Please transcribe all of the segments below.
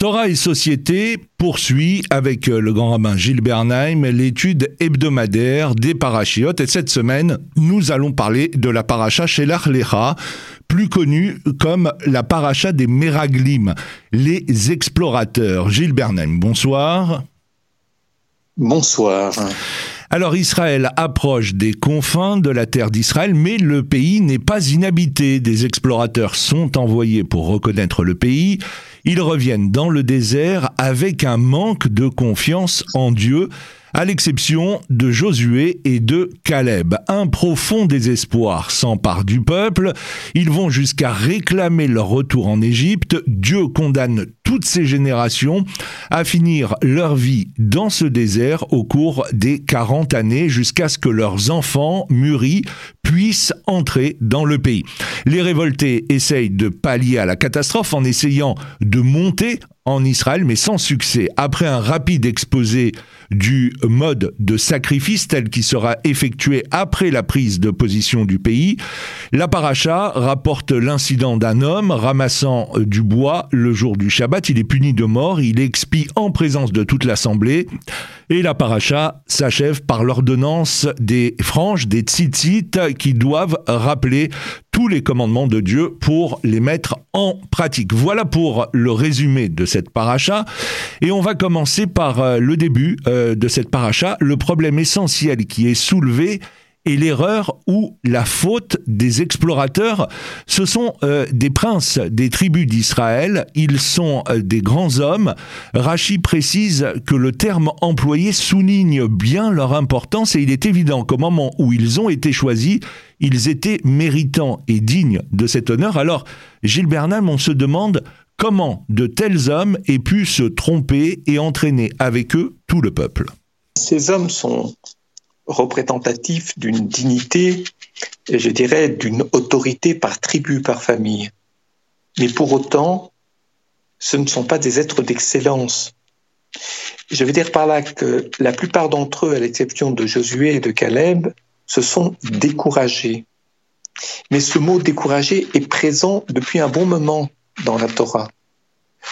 Torah et Société poursuit avec euh, le grand rabbin Gilles Bernheim l'étude hebdomadaire des parachiotes. Et cette semaine, nous allons parler de la paracha Shelach Lecha, plus connue comme la paracha des Meraglim, les explorateurs. Gilles Bernheim, bonsoir. Bonsoir. Alors Israël approche des confins de la terre d'Israël, mais le pays n'est pas inhabité. Des explorateurs sont envoyés pour reconnaître le pays. Ils reviennent dans le désert avec un manque de confiance en Dieu à l'exception de Josué et de Caleb. Un profond désespoir s'empare du peuple. Ils vont jusqu'à réclamer leur retour en Égypte. Dieu condamne toutes ces générations à finir leur vie dans ce désert au cours des 40 années jusqu'à ce que leurs enfants mûris puissent entrer dans le pays. Les révoltés essayent de pallier à la catastrophe en essayant de monter en Israël, mais sans succès. Après un rapide exposé du mode de sacrifice tel qui sera effectué après la prise de position du pays, la paracha rapporte l'incident d'un homme ramassant du bois le jour du Shabbat. Il est puni de mort, il expie en présence de toute l'assemblée. Et la paracha s'achève par l'ordonnance des franges, des tzitzit, qui doivent rappeler tous les commandements de Dieu pour les mettre en pratique. Voilà pour le résumé de cette paracha. Et on va commencer par euh, le début euh, de cette paracha, le problème essentiel qui est soulevé et l'erreur ou la faute des explorateurs. Ce sont euh, des princes des tribus d'Israël, ils sont euh, des grands hommes. Rachi précise que le terme employé souligne bien leur importance et il est évident qu'au moment où ils ont été choisis, ils étaient méritants et dignes de cet honneur. Alors, Gilles Bernal, on se demande comment de tels hommes aient pu se tromper et entraîner avec eux tout le peuple. Ces hommes sont représentatif d'une dignité je dirais d'une autorité par tribu, par famille. Mais pour autant, ce ne sont pas des êtres d'excellence. Je veux dire par là que la plupart d'entre eux, à l'exception de Josué et de Caleb, se sont découragés. Mais ce mot découragé est présent depuis un bon moment dans la Torah.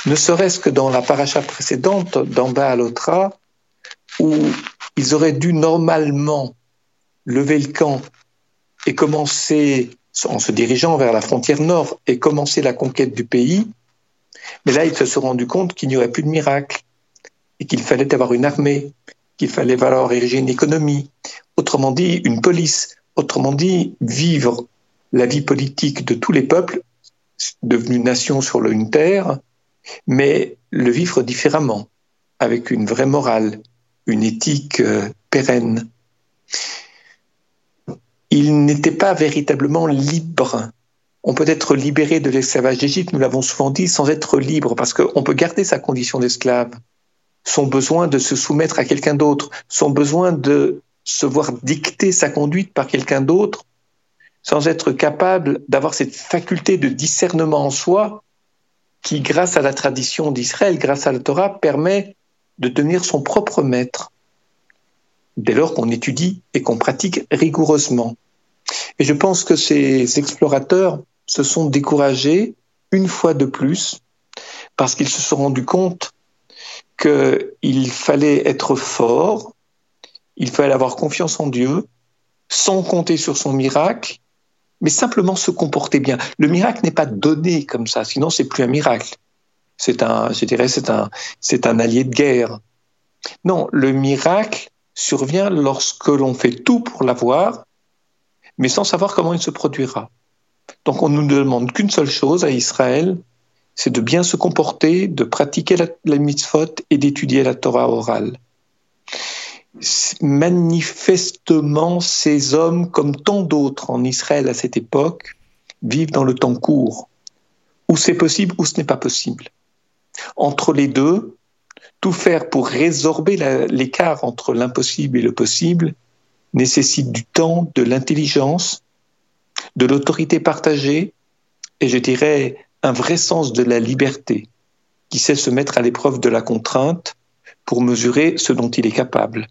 Ne serait-ce que dans la paracha précédente, dans Baalotra, où ils auraient dû normalement lever le camp et commencer, en se dirigeant vers la frontière nord, et commencer la conquête du pays. Mais là, ils se sont rendus compte qu'il n'y aurait plus de miracle et qu'il fallait avoir une armée, qu'il fallait valoir ériger une économie, autrement dit une police, autrement dit vivre la vie politique de tous les peuples devenus nations sur une terre, mais le vivre différemment, avec une vraie morale, une éthique euh, pérenne. Il n'était pas véritablement libre. On peut être libéré de l'esclavage d'Égypte, nous l'avons souvent dit, sans être libre, parce qu'on peut garder sa condition d'esclave, son besoin de se soumettre à quelqu'un d'autre, son besoin de se voir dicter sa conduite par quelqu'un d'autre, sans être capable d'avoir cette faculté de discernement en soi qui, grâce à la tradition d'Israël, grâce à la Torah, permet de devenir son propre maître, dès lors qu'on étudie et qu'on pratique rigoureusement. Et je pense que ces explorateurs se sont découragés une fois de plus parce qu'ils se sont rendus compte qu'il fallait être fort, il fallait avoir confiance en Dieu, sans compter sur son miracle, mais simplement se comporter bien. Le miracle n'est pas donné comme ça, sinon c'est plus un miracle c'est un, je dirais, c'est un, c'est un allié de guerre. Non, le miracle survient lorsque l'on fait tout pour l'avoir, mais sans savoir comment il se produira. Donc on ne demande qu'une seule chose à Israël, c'est de bien se comporter, de pratiquer la, la mitzvot et d'étudier la Torah orale. Manifestement, ces hommes, comme tant d'autres en Israël à cette époque, vivent dans le temps court, où c'est possible ou ce n'est pas possible. Entre les deux, tout faire pour résorber l'écart entre l'impossible et le possible nécessite du temps, de l'intelligence, de l'autorité partagée et je dirais un vrai sens de la liberté qui sait se mettre à l'épreuve de la contrainte pour mesurer ce dont il est capable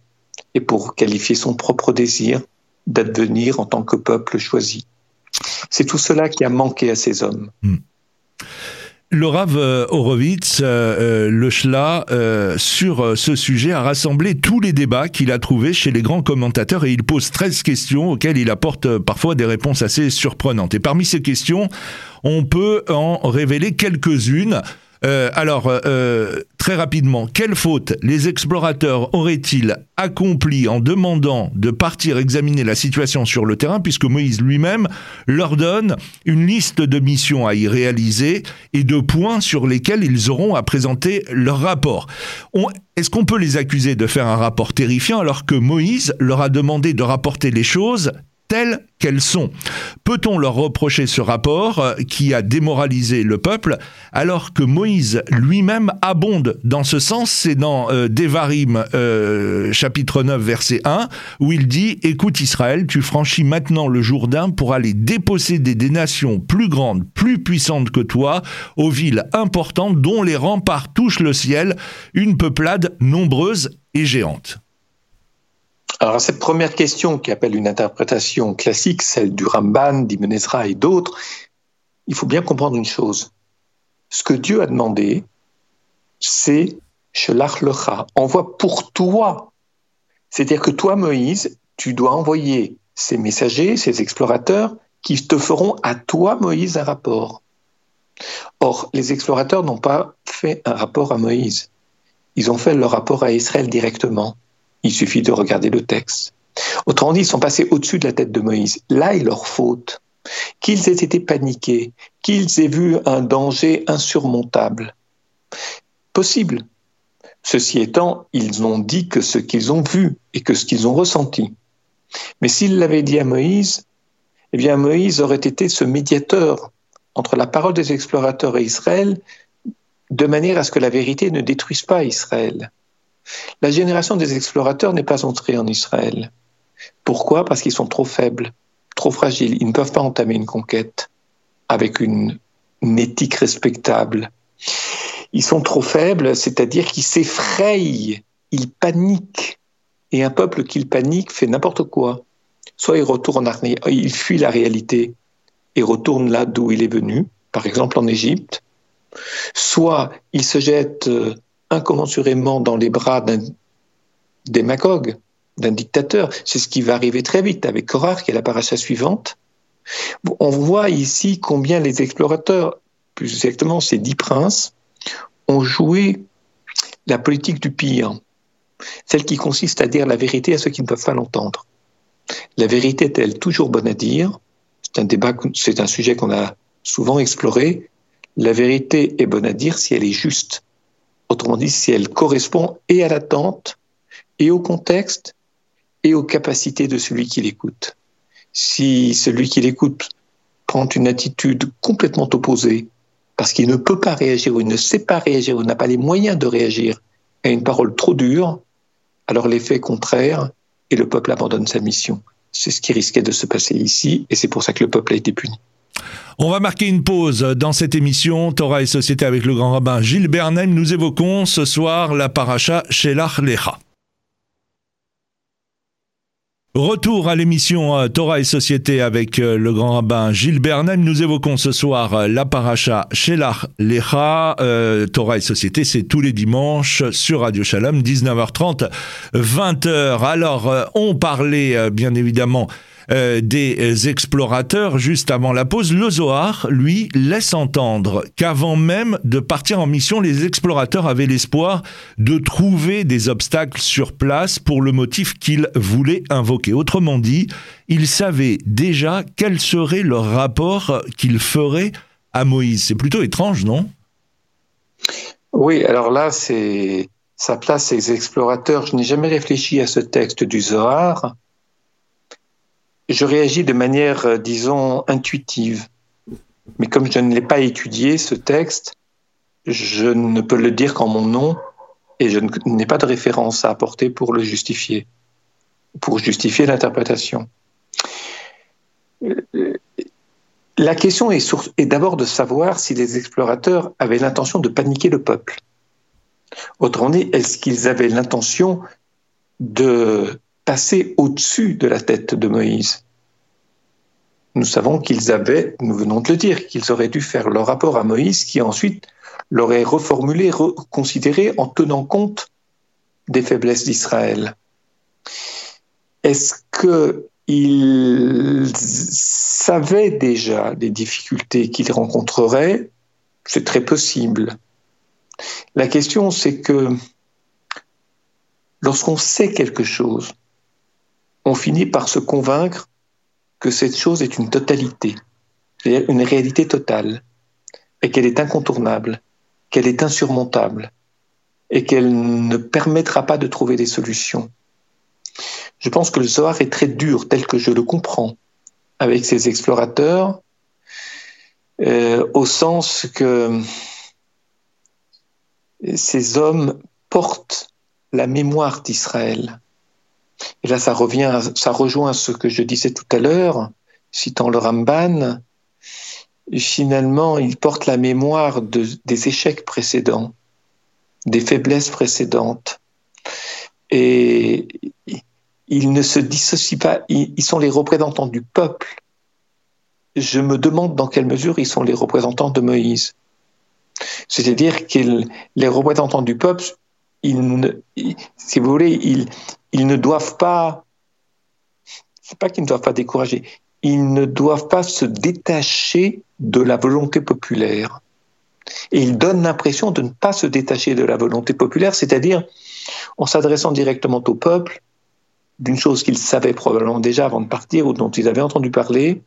et pour qualifier son propre désir d'advenir en tant que peuple choisi. C'est tout cela qui a manqué à ces hommes. Hmm. Rav euh, Horowitz, euh, le Shla, sur ce sujet, a rassemblé tous les débats qu'il a trouvés chez les grands commentateurs et il pose 13 questions auxquelles il apporte parfois des réponses assez surprenantes. Et parmi ces questions, on peut en révéler quelques-unes. Euh, alors, euh, euh, très rapidement, quelle faute les explorateurs auraient-ils accompli en demandant de partir examiner la situation sur le terrain, puisque Moïse lui-même leur donne une liste de missions à y réaliser et de points sur lesquels ils auront à présenter leur rapport. Est-ce qu'on peut les accuser de faire un rapport terrifiant alors que Moïse leur a demandé de rapporter les choses telles qu'elles sont. Peut-on leur reprocher ce rapport euh, qui a démoralisé le peuple alors que Moïse lui-même abonde dans ce sens? C'est dans euh, Devarim euh, chapitre 9 verset 1 où il dit Écoute Israël, tu franchis maintenant le Jourdain pour aller déposséder des nations plus grandes, plus puissantes que toi, aux villes importantes dont les remparts touchent le ciel, une peuplade nombreuse et géante. Alors, cette première question qui appelle une interprétation classique, celle du Ramban, d'Ibn Ezra et d'autres, il faut bien comprendre une chose. Ce que Dieu a demandé, c'est Shelach lecha, envoie pour toi. C'est-à-dire que toi, Moïse, tu dois envoyer ces messagers, ces explorateurs, qui te feront à toi, Moïse, un rapport. Or, les explorateurs n'ont pas fait un rapport à Moïse. Ils ont fait leur rapport à Israël directement. Il suffit de regarder le texte. Autrement dit, ils sont passés au-dessus de la tête de Moïse. Là est leur faute. Qu'ils aient été paniqués, qu'ils aient vu un danger insurmontable. Possible. Ceci étant, ils n'ont dit que ce qu'ils ont vu et que ce qu'ils ont ressenti. Mais s'ils l'avaient dit à Moïse, eh bien Moïse aurait été ce médiateur entre la parole des explorateurs et Israël, de manière à ce que la vérité ne détruise pas Israël. La génération des explorateurs n'est pas entrée en Israël. Pourquoi? Parce qu'ils sont trop faibles, trop fragiles. Ils ne peuvent pas entamer une conquête avec une, éthique respectable. Ils sont trop faibles, c'est-à-dire qu'ils s'effrayent, ils paniquent. Et un peuple qui panique fait n'importe quoi. Soit il retourne, il fuit la réalité et retourne là d'où il est venu, par exemple en Égypte. Soit il se jette euh, incommensurément dans les bras d'un démagogue, d'un dictateur. C'est ce qui va arriver très vite avec Korar, qui est la paracha suivante. On voit ici combien les explorateurs, plus exactement ces dix princes, ont joué la politique du pire, celle qui consiste à dire la vérité à ceux qui ne peuvent pas l'entendre. La vérité est-elle toujours bonne à dire? C'est un débat, c'est un sujet qu'on a souvent exploré. La vérité est bonne à dire si elle est juste. Autrement dit, si elle correspond et à l'attente, et au contexte, et aux capacités de celui qui l'écoute. Si celui qui l'écoute prend une attitude complètement opposée, parce qu'il ne peut pas réagir ou il ne sait pas réagir ou n'a pas les moyens de réagir à une parole trop dure, alors l'effet est contraire et le peuple abandonne sa mission. C'est ce qui risquait de se passer ici et c'est pour ça que le peuple a été puni. On va marquer une pause dans cette émission Torah et Société avec le grand rabbin Gilles Bernheim. Nous évoquons ce soir la paracha Shelach Lecha. Retour à l'émission euh, Torah et Société avec euh, le grand rabbin Gilles Bernheim. Nous évoquons ce soir euh, la paracha Shelach Lecha. Torah et Société, c'est tous les dimanches sur Radio Shalom, 19h30, 20h. Alors, on parlait bien évidemment euh, des explorateurs juste avant la pause, le Zohar, lui, laisse entendre qu'avant même de partir en mission, les explorateurs avaient l'espoir de trouver des obstacles sur place pour le motif qu'ils voulaient invoquer. Autrement dit, ils savaient déjà quel serait leur rapport qu'ils feraient à Moïse. C'est plutôt étrange, non? Oui, alors là, c'est ça place ces explorateurs. Je n'ai jamais réfléchi à ce texte du Zohar je réagis de manière, euh, disons, intuitive. Mais comme je ne l'ai pas étudié, ce texte, je ne peux le dire qu'en mon nom et je n'ai pas de référence à apporter pour le justifier, pour justifier l'interprétation. La question est, est d'abord de savoir si les explorateurs avaient l'intention de paniquer le peuple. Autrement dit, est-ce qu'ils avaient l'intention de passer au-dessus de la tête de Moïse. nous savons qu'ils avaient, nous venons de le dire, qu'ils auraient dû faire leur rapport à Moïse qui ensuite l'aurait reformulé, reconsidéré en tenant compte des faiblesses d'Israël. Est-ce qu'ils savaient déjà des difficultés qu'ils rencontreraient? C'est très possible. La question, c'est que lorsqu'on sait quelque chose, on finit par se convaincre que cette chose est une totalité, une réalité totale, et qu'elle est incontournable, qu'elle est insurmontable, et qu'elle ne permettra pas de trouver des solutions. Je pense que le Zohar est très dur, tel que je le comprends, avec ses explorateurs, euh, au sens que ces hommes portent la mémoire d'Israël. Et là, ça revient, ça rejoint ce que je disais tout à l'heure, citant le Ramban. Finalement, ils portent la mémoire de, des échecs précédents, des faiblesses précédentes. Et ils ne se dissocient pas, ils sont les représentants du peuple. Je me demande dans quelle mesure ils sont les représentants de Moïse. C'est-à-dire que les représentants du peuple, si vous voulez, ils, ils ne doivent pas, c'est pas qu'ils ne doivent pas décourager, ils ne doivent pas se détacher de la volonté populaire. Et ils donnent l'impression de ne pas se détacher de la volonté populaire, c'est-à-dire en s'adressant directement au peuple d'une chose qu'ils savaient probablement déjà avant de partir ou dont ils avaient entendu parler.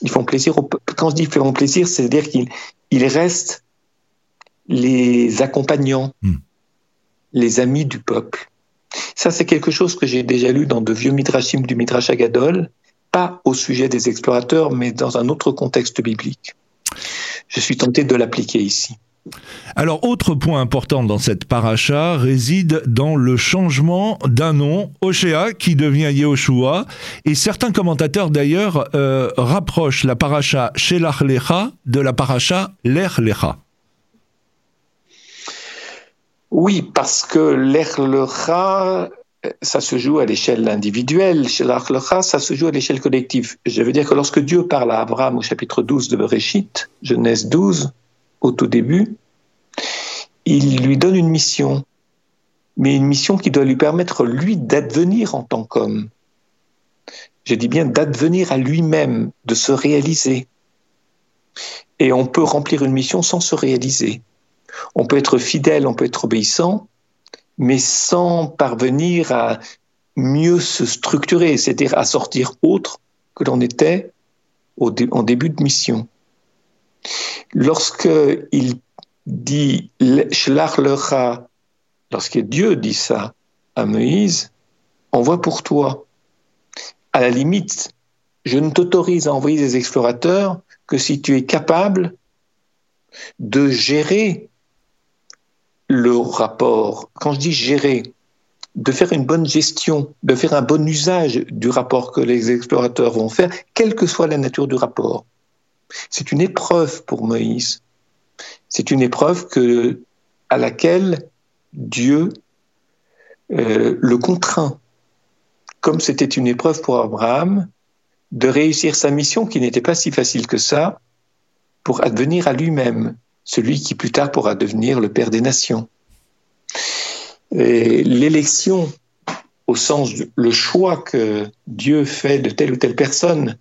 Ils font plaisir au peuple. Quand je dis font plaisir, c'est-à-dire qu'ils restent les accompagnants, hmm. les amis du peuple. Ça, c'est quelque chose que j'ai déjà lu dans de vieux midrashim du Midrash Agadol, pas au sujet des explorateurs, mais dans un autre contexte biblique. Je suis tenté de l'appliquer ici. Alors, autre point important dans cette paracha réside dans le changement d'un nom, Oshéa, qui devient Yehoshua. Et certains commentateurs, d'ailleurs, euh, rapprochent la paracha Shelach Lecha de la paracha Lech Lecha. Oui, parce que l'Erlecha, ça se joue à l'échelle individuelle. Chez l'Erlecha, ça se joue à l'échelle collective. Je veux dire que lorsque Dieu parle à Abraham au chapitre 12 de Bereshit, Genèse 12, au tout début, il lui donne une mission, mais une mission qui doit lui permettre, lui, d'advenir en tant qu'homme. Je dis bien d'advenir à lui-même, de se réaliser. Et on peut remplir une mission sans se réaliser. On peut être fidèle, on peut être obéissant, mais sans parvenir à mieux se structurer, c'est-à-dire à sortir autre que l'on était au en début de mission. Lorsque il dit lorsque Dieu dit ça à Moïse, on voit pour toi. À la limite, je ne t'autorise à envoyer des explorateurs que si tu es capable de gérer le rapport, quand je dis gérer, de faire une bonne gestion, de faire un bon usage du rapport que les explorateurs vont faire, quelle que soit la nature du rapport. C'est une épreuve pour Moïse. C'est une épreuve que, à laquelle Dieu euh, le contraint, comme c'était une épreuve pour Abraham, de réussir sa mission qui n'était pas si facile que ça, pour advenir à lui-même celui qui plus tard pourra devenir le Père des nations. L'élection, au sens le choix que Dieu fait de telle ou telle personne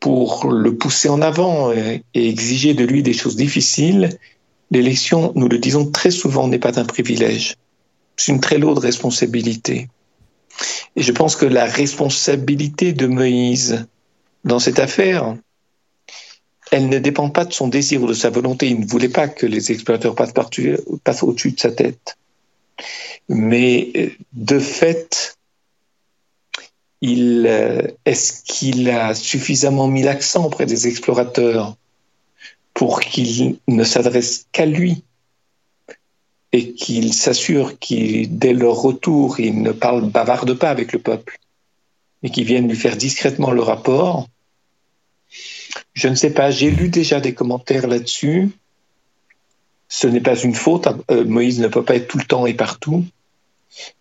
pour le pousser en avant et, exiger de lui des choses difficiles, l'élection, nous le disons très souvent, n'est pas un privilège. C'est une très lourde responsabilité. Et je pense que la responsabilité de Moïse dans cette affaire, elle ne dépend pas de son désir ou de sa volonté. Il ne voulait pas que les explorateurs passent, au-dessus de sa tête. Mais euh, de fait, euh, est-ce qu'il a suffisamment mis l'accent auprès des explorateurs pour qu'ils ne s'adressent qu'à lui et qu'il s'assure que dès leur retour, il ne parle, bavarde pas avec le peuple et qu'ils viennent lui faire discrètement le rapport je ne sais pas, j'ai lu déjà des commentaires là-dessus. Ce n'est pas une faute, euh, Moïse ne peut pas être tout le temps et partout,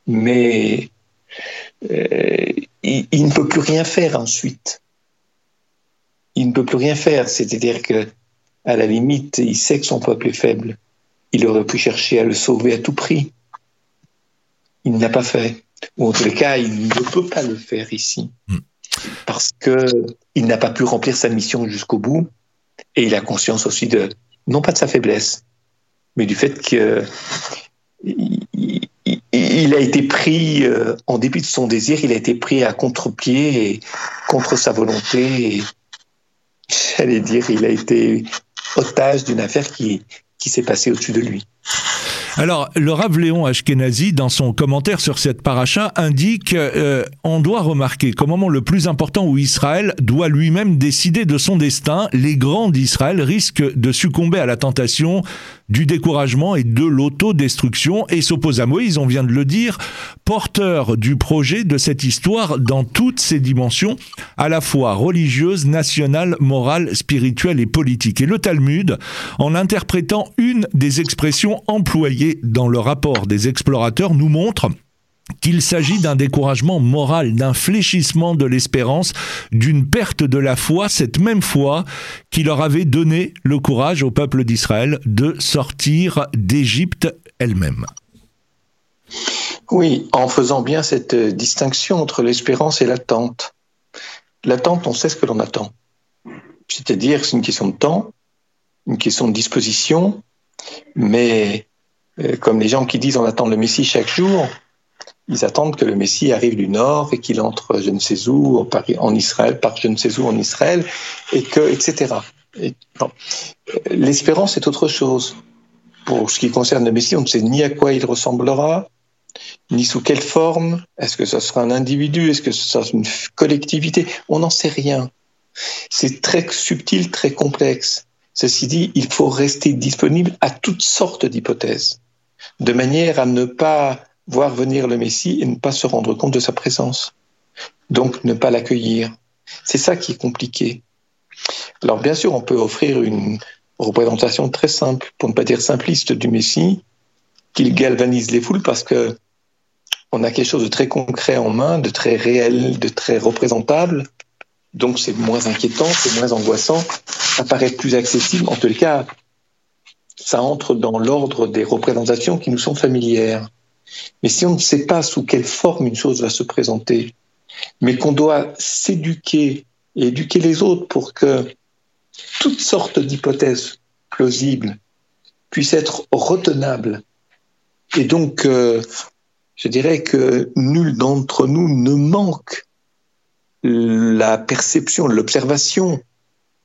mais euh, il, ne peut plus rien faire ensuite. il ne peut plus rien faire. C'est-à-dire que, à la limite, il sait que son peuple est faible. Il aurait pu chercher à le sauver à tout prix. Il ne l'a pas fait. Ou en les cas, il ne peut pas le faire ici. Parce que il n'a pas pu remplir sa mission jusqu'au bout. Et il a conscience aussi de, non pas de sa faiblesse, mais du fait que il a été pris, euh, en dépit de son désir, il a été pris à contre-pied et contre sa volonté. J'allais dire, il a été otage d'une affaire qui, qui s'est passée au-dessus de lui. Alors, le Rav Léon Ashkenazi, dans son commentaire sur cette paracha, indique euh, on doit remarquer qu'au moment le plus important où Israël doit lui-même décider de son destin, les grands d'Israël risquent de succomber à la tentation du découragement et de l'autodestruction et s'oppose à Moïse, on vient de le dire, porteur du projet de cette histoire dans toutes ses dimensions, à la fois religieuse, nationale, morale, spirituelle et politique. Et le Talmud, en interprétant une des expressions employées dans le rapport des explorateurs, nous montre qu'il s'agit d'un découragement moral, d'un fléchissement de l'espérance, d'une perte de la foi, cette même foi qui leur avait donné le courage au peuple d'Israël de sortir d'Égypte elle-même. Oui, en faisant bien cette distinction entre l'espérance et l'attente. L'attente, on sait ce que l'on attend. C'est-à-dire, c'est une question de temps, une question de disposition, mais comme les gens qui disent on attend le Messie chaque jour, ils attendent que le Messie arrive du Nord et qu'il entre je ne sais où en Israël, par je ne sais où en Israël, et que, etc. L'espérance est autre chose. Pour ce qui concerne le Messie, on ne sait ni à quoi il ressemblera, ni sous quelle forme. Est-ce que ce sera un individu? Est-ce que ce sera une collectivité? On n'en sait rien. C'est très subtil, très complexe. Ceci dit, il faut rester disponible à toutes sortes d'hypothèses, de manière à ne pas voir venir le Messie et ne pas se rendre compte de sa présence. Donc ne pas l'accueillir. C'est ça qui est compliqué. Alors bien sûr, on peut offrir une représentation très simple, pour ne pas dire simpliste du Messie, qu'il galvanise les foules parce que on a quelque chose de très concret en main, de très réel, de très représentable. Donc c'est moins inquiétant, c'est moins angoissant, ça paraît plus accessible. En tout cas, ça entre dans l'ordre des représentations qui nous sont familières. Mais si on ne sait pas sous quelle forme une chose va se présenter, mais qu'on doit s'éduquer et éduquer les autres pour que toutes sortes d'hypothèses plausibles puissent être retenables. Et donc, euh, je dirais que nul d'entre nous ne manque la perception, l'observation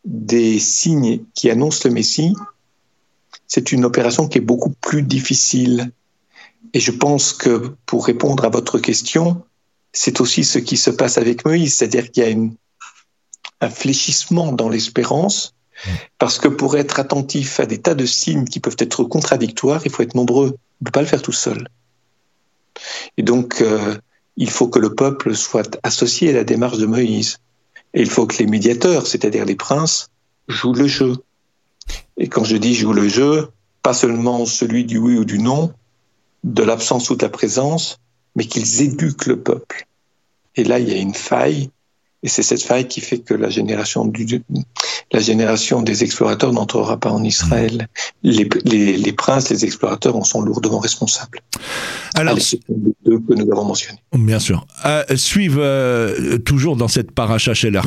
des signes qui annoncent le Messie. C'est une opération qui est beaucoup plus difficile et je pense que pour répondre à votre question, c'est aussi ce qui se passe avec Moïse, c'est-à-dire qu'il y a un fléchissement dans l'espérance, parce que pour être attentif à des tas de signes qui peuvent être contradictoires, il faut être nombreux, on ne peut pas le faire tout seul. Et donc, euh, il faut que le peuple soit associé à la démarche de Moïse. Et il faut que les médiateurs, c'est-à-dire les princes, jouent le jeu. Et quand je dis jouent le jeu, pas seulement celui du oui ou du non, de l'absence ou de la présence, mais qu'ils éduquent le peuple. Et là, il y a une faille, et c'est cette faille qui fait que la génération, du, la génération des explorateurs n'entrera pas en Israël. Les, les, princes, les explorateurs en sont lourdement responsables. Alors, deux que nous avons mentionnés. Bien sûr. Euh, suivent euh, toujours dans cette paracha shel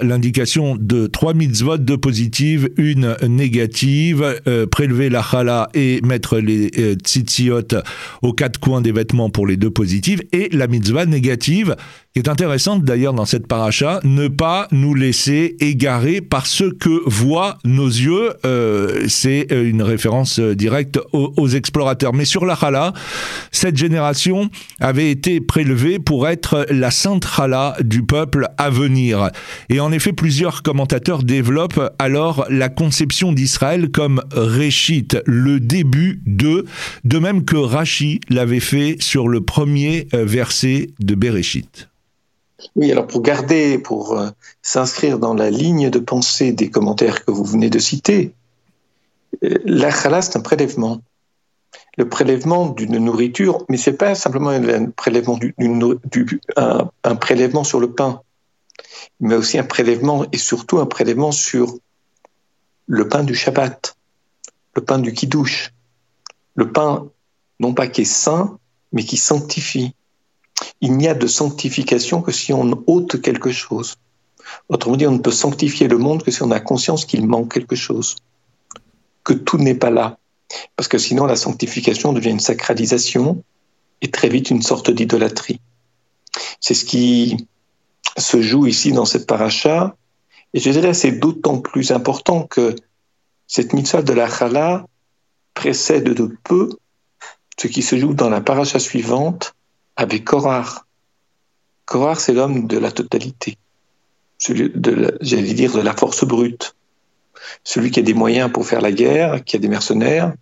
l'indication de trois mitzvot, deux positives, une négative, euh, prélever la chala et mettre les euh, tzitziot aux quatre coins des vêtements pour les deux positives, et la mitzvah négative, qui est intéressante d'ailleurs dans cette paracha, ne pas nous laisser égarer par ce que voient nos yeux. Euh, c'est euh, une référence euh, directe aux, explorateurs. Mais sur la Chala, cette génération avait été prélevée pour être la sainte Chala du peuple à venir. Et en effet, plusieurs commentateurs développent alors la conception d'Israël comme Réchit, le début de, de même que Rachi l'avait fait sur le premier verset de Bereshit. Oui, alors pour garder, pour euh, s'inscrire dans la ligne de pensée des commentaires que vous venez de citer, euh, la chala, c'est un prélèvement. Le prélèvement d'une nourriture, mais c'est pas simplement un prélèvement, du, un, prélèvement sur le pain. mais aussi un prélèvement et surtout un prélèvement sur le pain du Shabbat, le pain du Kiddush, le pain non pas qui est saint, mais qui sanctifie. Il n'y a de sanctification que si on ôte quelque chose. Autrement dit, on ne peut sanctifier le monde que si on a conscience qu'il manque quelque chose, que tout n'est pas là. Parce que sinon, la sanctification devient une sacralisation et très vite une sorte d'idolâtrie. C'est ce qui se joue ici dans cette paracha. Et je dirais, c'est d'autant plus important que cette mitzvah de la chala précède de peu ce qui se joue dans la paracha suivante avec Korar. Korar, c'est l'homme de la totalité, celui de, j'allais dire, de la force brute, celui qui a des moyens pour faire la guerre, qui a des mercenaires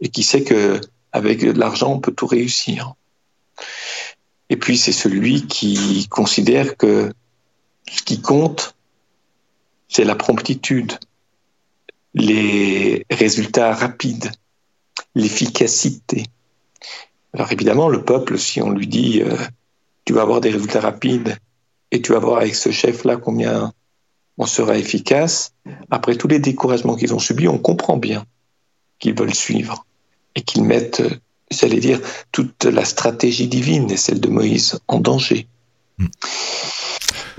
et qui sait que avec de l'argent on peut tout réussir. Et puis c'est celui qui considère que ce qui compte, c'est la promptitude, les résultats rapides, l'efficacité. Alors évidemment, le peuple, si on lui dit euh, tu vas avoir des résultats rapides et tu vas voir avec ce chef-là combien on sera efficace, après tous les découragements qu'ils ont subis, on comprend bien qu'ils veulent suivre et qu'ils mettent, j'allais dire, toute la stratégie divine et celle de Moïse en danger. Hmm.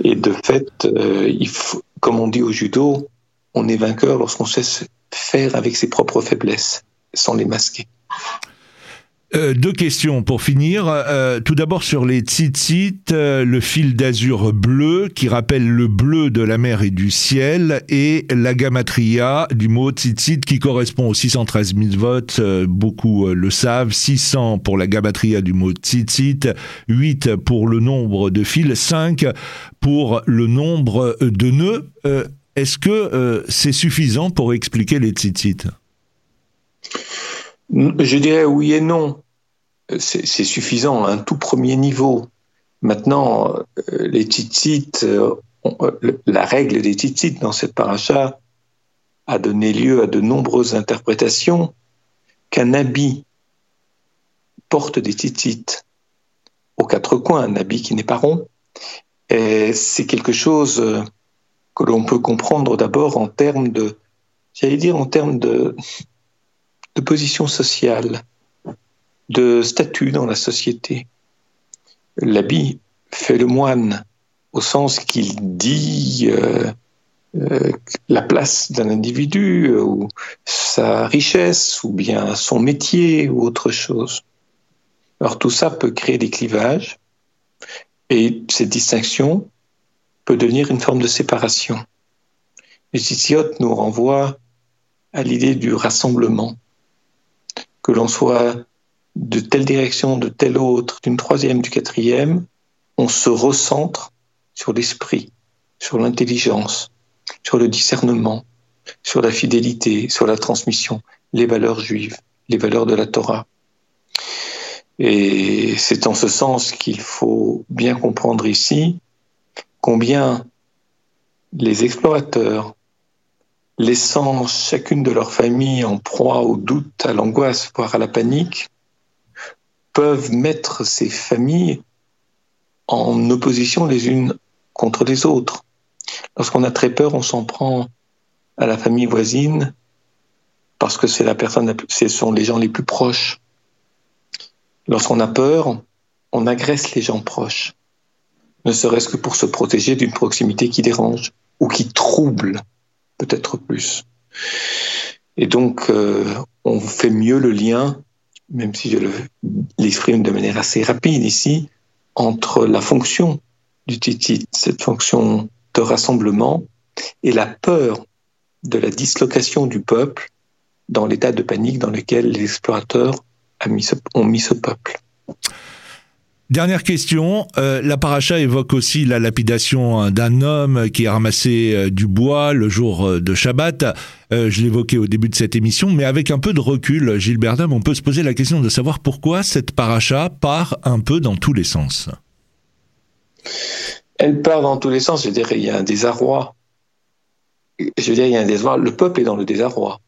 Et de fait, euh, il faut, comme on dit au judo, on est vainqueur lorsqu'on sait faire avec ses propres faiblesses sans les masquer. Euh, deux questions pour finir. Euh, tout d'abord sur les tzitzit, euh, le fil d'azur bleu qui rappelle le bleu de la mer et du ciel et la gamatria du mot tzitzit qui correspond aux 613 000 votes. beaucoup le savent. 600 pour la gamatria du mot tzitzit, 8 pour le nombre de fils, 5 pour le nombre de nœuds. Est-ce que c'est suffisant pour expliquer les tzitzit? Je dirais oui et non c'est suffisant à un tout premier niveau. Maintenant, euh, les tzitzit, euh, euh, la règle des tzitzit dans cette paracha a donné lieu à de nombreuses interprétations. Qu'un habit porte des tzitzit aux quatre coins, un habit qui n'est pas rond, c'est quelque chose que l'on peut comprendre d'abord en termes de, j'allais dire en termes de position sociale de statut dans la société. L'habit fait le moine au sens qu'il dit euh, euh, la place d'un individu euh, ou sa richesse ou bien son métier ou autre chose. Alors tout ça peut créer des clivages et cette distinction peut devenir une forme de séparation. Les Titiotes nous renvoient à l'idée du rassemblement, que l'on soit de telle direction, de telle autre, d'une troisième, du quatrième, on se recentre sur l'esprit, sur l'intelligence, sur le discernement, sur la fidélité, sur la transmission, les valeurs juives, les valeurs de la Torah. Et c'est en ce sens qu'il faut bien comprendre ici combien les explorateurs, laissant chacune de leurs familles en proie au doute, à l'angoisse, voire à la panique, peuvent mettre ces familles en opposition les unes contre les autres. Lorsqu'on a très peur, on s'en prend à la famille voisine parce que c'est la personne, ce sont les gens les plus proches. Lorsqu'on a peur, on agresse les gens proches, ne serait-ce que pour se protéger d'une proximité qui dérange ou qui trouble, peut-être plus. Et donc, euh, on fait mieux le lien même si je l'exprime de manière assez rapide ici, entre la fonction du titit, cette fonction de rassemblement, et la peur de la dislocation du peuple dans l'état de panique dans lequel les explorateurs ont mis ce peuple. Dernière question, euh, la paracha évoque aussi la lapidation hein, d'un homme qui a ramassé euh, du bois le jour euh, de Shabbat. je l'évoquais au début de cette émission, mais avec un peu de recul, Gilles Berdam, on peut se poser la question de savoir pourquoi cette paracha part un peu dans tous les sens. Elle part dans tous les sens, je dirais, il y a un désarroi. Je veux dire, il y a un désarroi. Le peuple est dans le désarroi.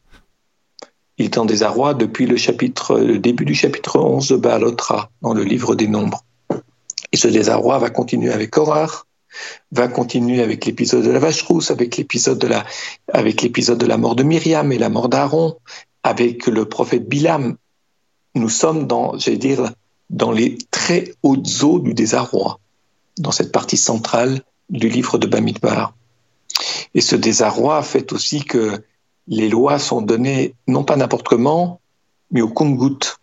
Il est en désarroi depuis le début du chapitre 11 de Baalotra, dans le livre des Nombres. Et ce désarroi va continuer avec Korach va continuer avec l'épisode de la vache rousse, avec l'épisode de la, avec l'épisode de la mort de Myriam et la mort d'Aaron, avec le prophète Bilam. Nous sommes dans, j'allais dire, dans les très hautes eaux du désarroi, dans cette partie centrale du livre de Bamidbar. Et ce désarroi fait aussi que les lois sont données non pas n'importe comment, mais au compte-goutte.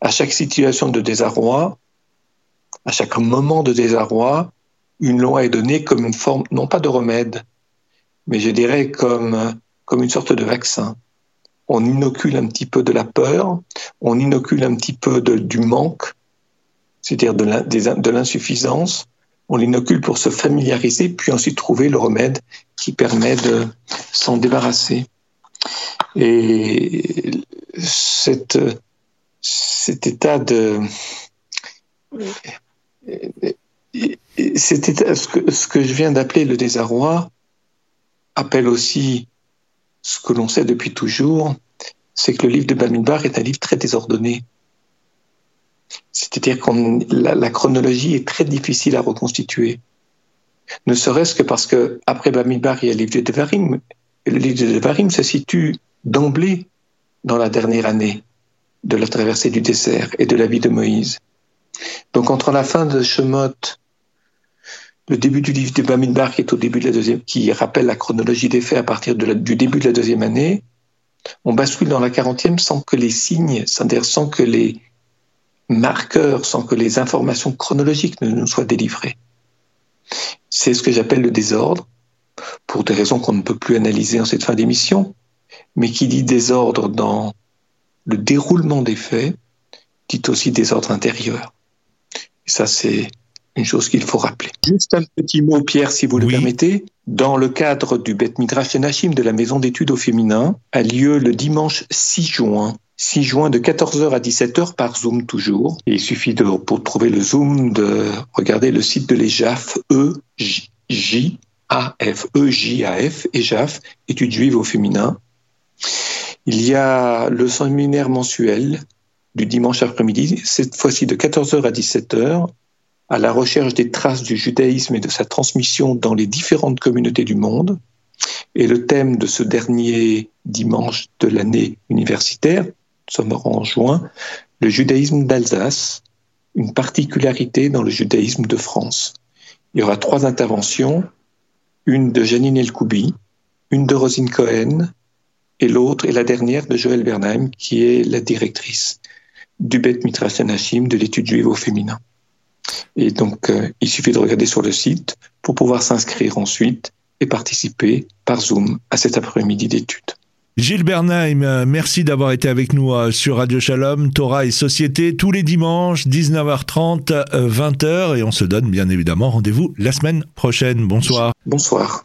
À chaque situation de désarroi, à chaque moment de désarroi, une loi est donnée comme une forme, non pas de remède, mais je dirais comme, comme une sorte de vaccin. On inocule un petit peu de la peur, on inocule un petit peu de, du manque, c'est-à-dire de l'insuffisance, on l'inocule pour se familiariser, puis ensuite trouver le remède qui permet de s'en débarrasser. Et cet état de c'était ce que, je viens d'appeler le désarroi appelle aussi ce que l'on sait depuis toujours, c'est que le livre de Bamidbar est un livre très désordonné. C'est-à-dire que la, la, chronologie est très difficile à reconstituer. Ne serait-ce que parce que après Bamidbar, il y a le livre de Devarim. Et le livre de Devarim se situe d'emblée dans la dernière année de la traversée du désert et de la vie de Moïse. Donc entre la fin de Shemot le début du livre de Bamidbar, qui est au début de la deuxième, qui rappelle la chronologie des faits à partir du début de la deuxième année, on bascule dans la quarantième sans que les signes, c'est-à-dire sans que les marqueurs, sans que les informations chronologiques ne nous soient délivrées. C'est ce que j'appelle le désordre, pour des raisons qu'on ne peut plus analyser en cette fin d'émission, mais qui dit désordre dans le déroulement des faits, dit aussi désordre intérieur. Et ça, c'est une chose qu'il faut rappeler. Juste un petit mot, Pierre, si vous le permettez. Dans le cadre du Bet Midrash Nashim de la Maison d'études au féminin, a lieu le dimanche 6 juin 6 juin de 14h à 17h par Zoom toujours. Et il suffit de, pour trouver le Zoom de regarder le site de l'EJAF, E-J-A-F, E-J-A-F, EJAF, études juives au féminin. Il y a le séminaire mensuel du dimanche après-midi, cette fois-ci de 14h à 17h, à la recherche des traces du judaïsme et de sa transmission dans les différentes communautés du monde. Et le thème de ce dernier dimanche de l'année universitaire, nous sommes en juin, le judaïsme d'Alsace, une particularité dans le judaïsme de France. Il y aura trois interventions, une de Janine Elkoubi, une de Rosine Cohen et l'autre et la dernière de Joël Bernheim, qui est la directrice du Bet Mitrash de l'étude juive au féminin. Et donc, euh, il suffit de regarder sur le site pour pouvoir s'inscrire ensuite et participer par Zoom à cet après-midi d'études. Gilles Bernheim, euh, merci d'avoir été avec nous euh, sur Radio Shalom, Torah et Société, tous les dimanches, 19h30, 20h, et on se donne bien évidemment rendez-vous la semaine prochaine. Bonsoir. Bonsoir.